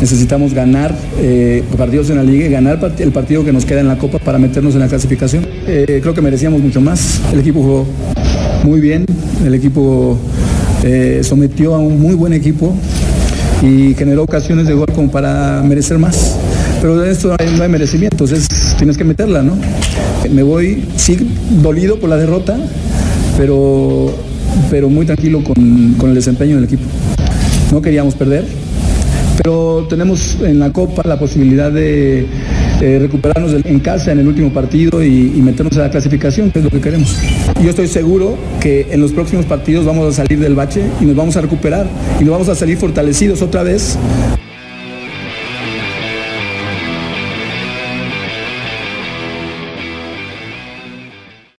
necesitamos ganar eh, partidos en la liga y ganar el partido que nos queda en la Copa para meternos en la clasificación. Eh, creo que merecíamos mucho más. El equipo jugó muy bien, el equipo eh, sometió a un muy buen equipo y generó ocasiones de gol como para merecer más. Pero de esto no hay merecimiento, entonces tienes que meterla, ¿no? Me voy, sí, dolido por la derrota, pero, pero muy tranquilo con, con el desempeño del equipo. No queríamos perder, pero tenemos en la Copa la posibilidad de recuperarnos en casa en el último partido y, meternos a la clasificación, que es lo que queremos. Yo estoy seguro que en los próximos partidos vamos a salir del bache y nos vamos a recuperar y nos vamos a salir fortalecidos otra vez